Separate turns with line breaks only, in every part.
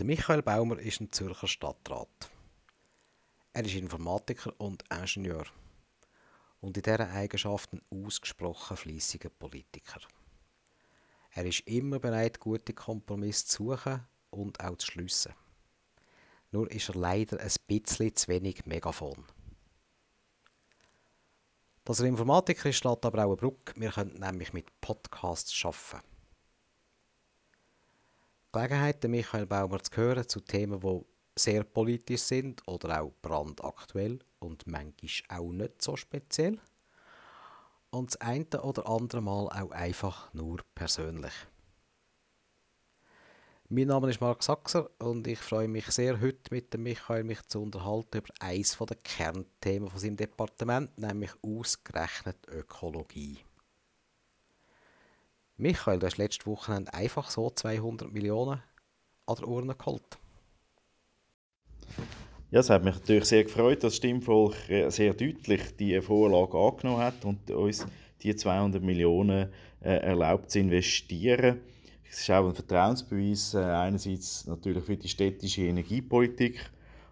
Der Michael Baumer ist ein Zürcher Stadtrat. Er ist Informatiker und Ingenieur und in dieser Eigenschaft ein ausgesprochen fleissiger Politiker. Er ist immer bereit, gute Kompromisse zu suchen und auch zu schliessen. Nur ist er leider ein bisschen zu wenig Megafon. Dass er Informatiker ist, lässt aber auch eine Brücke. Wir können nämlich mit Podcasts arbeiten. Gelegenheit, Michael Baumer zu hören zu Themen, die sehr politisch sind oder auch brandaktuell und manchmal auch nicht so speziell. Und das eine oder andere Mal auch einfach nur persönlich. Mein Name ist Marc Sachser und ich freue mich sehr, heute mit dem Michael mich zu unterhalten über eines der Kernthemen von seinem Departement, nämlich ausgerechnet Ökologie. Michael, du hast letzte Woche einfach so 200 Millionen an der Urne geholt.
Ja, es hat mich natürlich sehr gefreut, dass das Stimmvolk sehr deutlich die Vorlage angenommen hat und uns die 200 Millionen äh, erlaubt zu investieren. Es ist auch ein Vertrauensbeweis, äh, einerseits natürlich für die städtische Energiepolitik,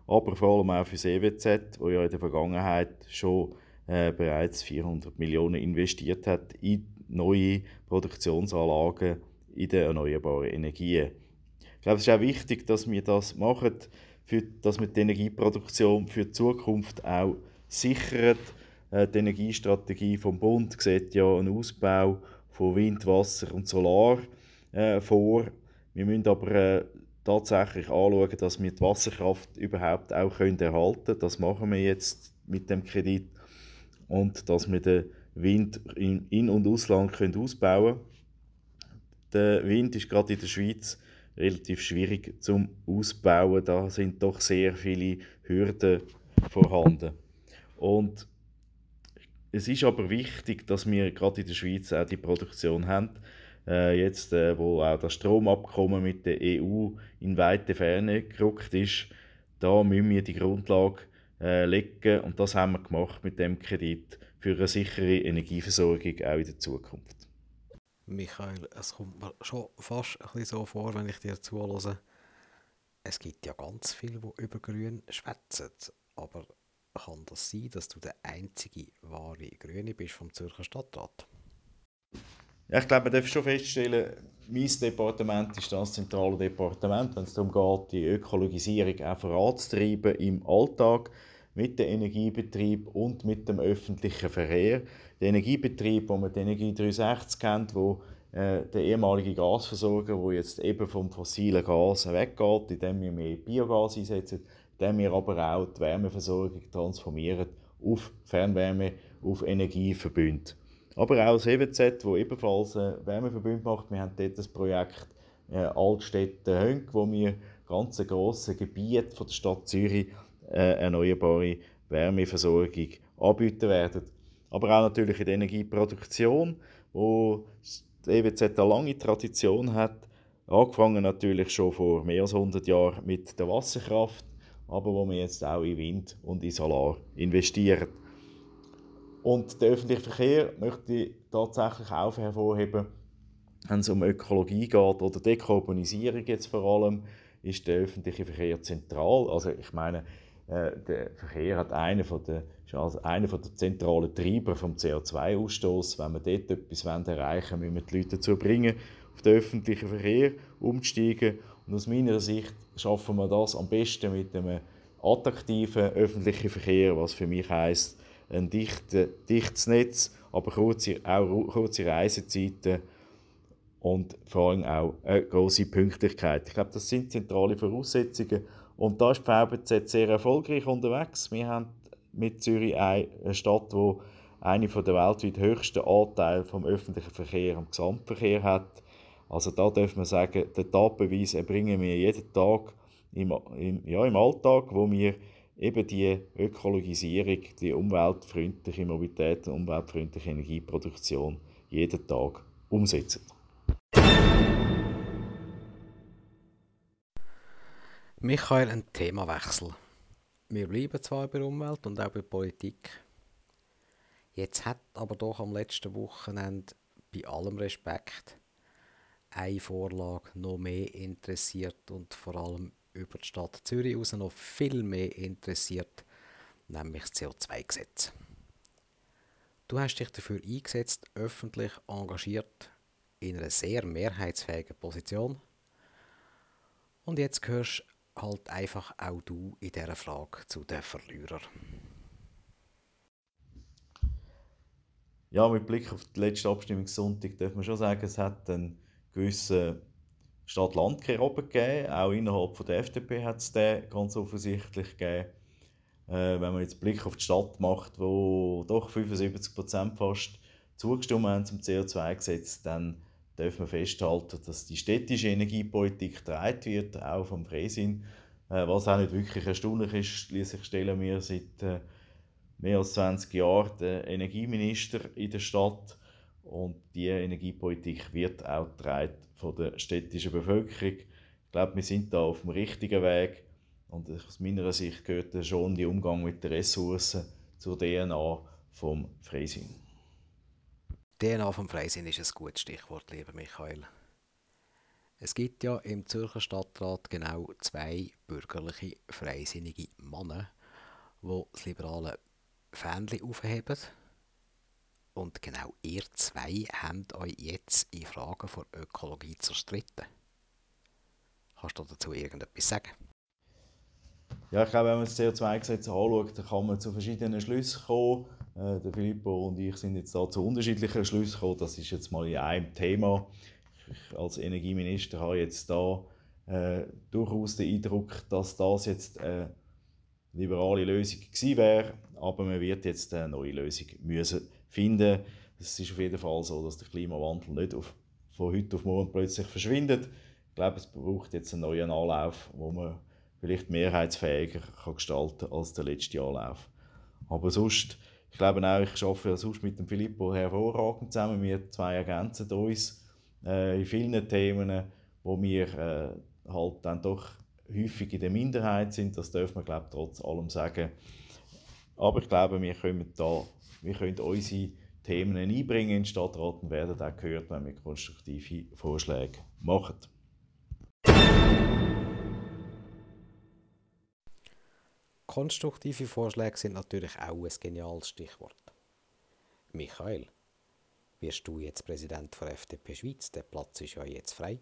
aber vor allem auch für das EWZ, wo ja in der Vergangenheit schon äh, bereits 400 Millionen investiert hat in neue Produktionsanlagen in den erneuerbaren Energien. Ich glaube, es ist auch wichtig, dass wir das machen, für, dass wir die Energieproduktion für die Zukunft auch sichern. Äh, die Energiestrategie vom Bund sieht ja einen Ausbau von Wind, Wasser und Solar äh, vor. Wir müssen aber äh, tatsächlich anschauen, dass wir die Wasserkraft überhaupt auch können erhalten können. Das machen wir jetzt mit dem Kredit. Und dass wir den Wind in, in und Ausland können ausbauen. Der Wind ist gerade in der Schweiz relativ schwierig zum Ausbauen. Da sind doch sehr viele Hürden vorhanden. Und es ist aber wichtig, dass wir gerade in der Schweiz auch die Produktion haben. Äh, jetzt, äh, wo auch das Stromabkommen mit der EU in weite Ferne gerückt ist, da müssen wir die Grundlage äh, legen und das haben wir gemacht mit dem Kredit für eine sichere Energieversorgung auch in der Zukunft.
Michael, es kommt mir schon fast ein bisschen so vor, wenn ich dir zuhöre. Es gibt ja ganz viele, die über Grün schwätzen. Aber kann das sein, dass du der einzige wahre Grüne bist vom Zürcher Stadtrat?
Ja, ich glaube, man darf schon feststellen, mein Departement ist das zentrale Departement, wenn es darum geht, die Ökologisierung auch voranzutreiben im Alltag mit dem Energiebetrieb und mit dem öffentlichen Verkehr. Der Energiebetrieb, wo man die Energie 360 kennt, wo äh, der ehemalige Gasversorger, wo jetzt eben vom fossilen Gas weggeht, indem wir mehr Biogas einsetzen, indem wir aber auch die Wärmeversorgung transformieren auf Fernwärme, auf Energieverbünde. Aber auch das EWZ, wo ebenfalls äh, Wärmeverbünde macht. Wir haben dort das Projekt äh, Altstädte Hönk, wo wir ganz grosse Gebiete von der Stadt Zürich äh, erneuerbare Wärmeversorgung anbieten werden. Aber auch natürlich in der Energieproduktion, wo die EWZ eine lange Tradition hat, angefangen natürlich schon vor mehr als 100 Jahren mit der Wasserkraft, aber wo wir jetzt auch in Wind und in Solar investieren. Und der öffentliche Verkehr möchte ich tatsächlich auch hervorheben, wenn es um Ökologie geht oder Dekarbonisierung jetzt vor allem, ist der öffentliche Verkehr zentral. Also ich meine, der Verkehr hat einen von der, ist also einer von der zentralen Treiber vom CO2-Ausstoß. Wenn wir dort etwas erreichen wollen, müssen wir die Leute dazu bringen, auf den öffentlichen Verkehr umzusteigen. Und aus meiner Sicht schaffen wir das am besten mit einem attraktiven öffentlichen Verkehr, was für mich heißt ein dichte, dichtes Netz, aber kurze, auch kurze Reisezeiten und vor allem auch eine große Pünktlichkeit. Ich glaube, das sind zentrale Voraussetzungen und da ist die VBZ sehr erfolgreich unterwegs. Wir haben mit Zürich eine Stadt, die eine der weltweit höchsten Anteile vom öffentlichen Verkehr am Gesamtverkehr hat. Also da darf man sagen, den Tatbeweis erbringen wir jeden Tag im, im, ja, im Alltag, wo wir eben die Ökologisierung, die umweltfreundliche Mobilität und umweltfreundliche Energieproduktion jeden Tag umsetzen.
Michael, ein Themawechsel. Wir bleiben zwar bei Umwelt und auch bei Politik. Jetzt hat aber doch am letzten Wochenende bei allem Respekt eine Vorlage noch mehr interessiert und vor allem über die Stadt Zürich hinaus noch viel mehr interessiert, nämlich das CO2-Gesetz. Du hast dich dafür eingesetzt, öffentlich engagiert, in einer sehr mehrheitsfähigen Position. Und jetzt gehörst halt einfach auch du in dieser Frage zu den Verlierern.
Ja, mit Blick auf die letzte Abstimmungssonntag darf man schon sagen, es hat einen gewissen Stadt-Land-Kehr gegeben. Auch innerhalb von der FDP hat es den ganz offensichtlich gegeben. Äh, wenn man jetzt Blick auf die Stadt macht, wo doch 75% fast zugestimmt haben zum CO2-Gesetz, dann darf man festhalten, dass die städtische Energiepolitik getragen wird, auch vom Freisinn. Äh, was auch nicht wirklich erstaunlich ist, schließlich stellen wir seit äh, mehr als 20 Jahren den Energieminister in der Stadt und die Energiepolitik wird auch getragen von der städtischen Bevölkerung. Ich glaube, wir sind da auf dem richtigen Weg und aus meiner Sicht gehört schon der Umgang mit den Ressourcen zur DNA vom Freisinn.
DNA vom Freisinn ist ein gutes Stichwort, lieber Michael. Es gibt ja im Zürcher Stadtrat genau zwei bürgerliche, freisinnige Männer, die das liberale Fähnchen aufheben. Und genau ihr zwei habt euch jetzt in Fragen von Ökologie zerstritten. Kannst du dazu irgendetwas sagen?
Ja, ich glaube, wenn man das CO2-Gesetz anschaut, dann kann man zu verschiedenen Schlüssen kommen. Äh, der Filippo und ich sind jetzt da zu unterschiedlichen Schlüssen gekommen. Das ist jetzt mal in einem Thema. Ich als Energieminister habe jetzt da äh, durchaus den Eindruck, dass das jetzt eine liberale Lösung gewesen wäre, aber man wird jetzt eine neue Lösung müssen finden. Es ist auf jeden Fall so, dass der Klimawandel nicht auf, von heute auf morgen plötzlich verschwindet. Ich glaube, es braucht jetzt einen neuen Anlauf, wo man vielleicht mehrheitsfähiger kann gestalten als der letzte Anlauf. Aber sonst, ich glaube auch, ich arbeite sonst mit dem Filippo hervorragend zusammen. Wir zwei ergänzen uns äh, in vielen Themen, wo wir äh, halt dann doch häufig in der Minderheit sind. Das dürfen wir, glaube ich, trotz allem sagen. Aber ich glaube, wir können, da, wir können unsere Themen einbringen in den Stadtrat und werden auch gehört, wenn wir konstruktive Vorschläge machen.
Konstruktive Vorschläge sind natürlich auch ein geniales Stichwort. Michael, wirst du jetzt Präsident der FDP Schweiz? Der Platz ist ja jetzt frei.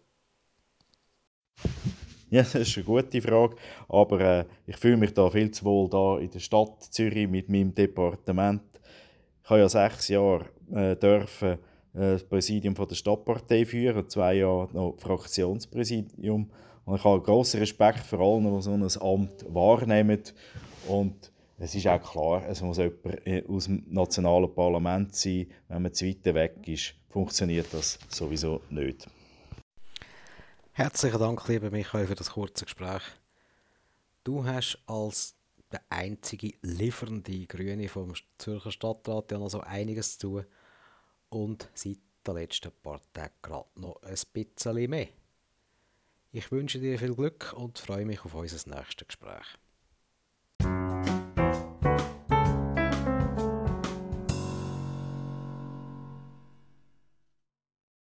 Ja, das ist eine gute Frage, aber äh, ich fühle mich da viel zu wohl da in der Stadt Zürich mit meinem Departement. Ich habe ja sechs Jahre äh, dürfen, äh, das Präsidium von der Stadtpartei führen, zwei Jahre noch Fraktionspräsidium. Und ich habe grossen Respekt für alle, die so ein Amt wahrnehmen. Und es ist auch klar, es muss jemand aus dem nationalen Parlament sein. Wenn man zu weg ist, funktioniert das sowieso nicht.
Herzlichen Dank, lieber Michael, für das kurze Gespräch. Du hast als der einzige liefernde Grüne vom Zürcher Stadtrat ja noch so einiges zu tun und seit den letzten paar Tagen gerade noch ein bisschen mehr. Ich wünsche dir viel Glück und freue mich auf unser nächstes Gespräch.